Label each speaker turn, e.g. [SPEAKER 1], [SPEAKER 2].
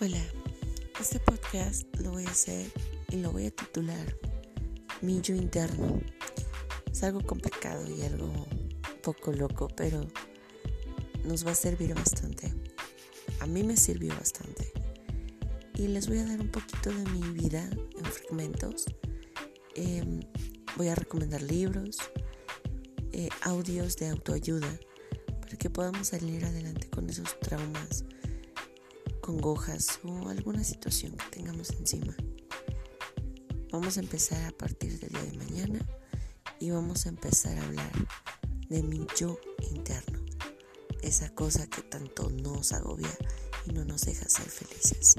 [SPEAKER 1] Hola, este podcast lo voy a hacer y lo voy a titular Mi yo interno. Es algo complicado y algo poco loco, pero nos va a servir bastante. A mí me sirvió bastante. Y les voy a dar un poquito de mi vida en fragmentos. Em, voy a recomendar libros, eh, audios de autoayuda, para que podamos salir adelante con esos traumas congojas o alguna situación que tengamos encima. Vamos a empezar a partir del día de mañana y vamos a empezar a hablar de mi yo interno, esa cosa que tanto nos agobia y no nos deja ser felices.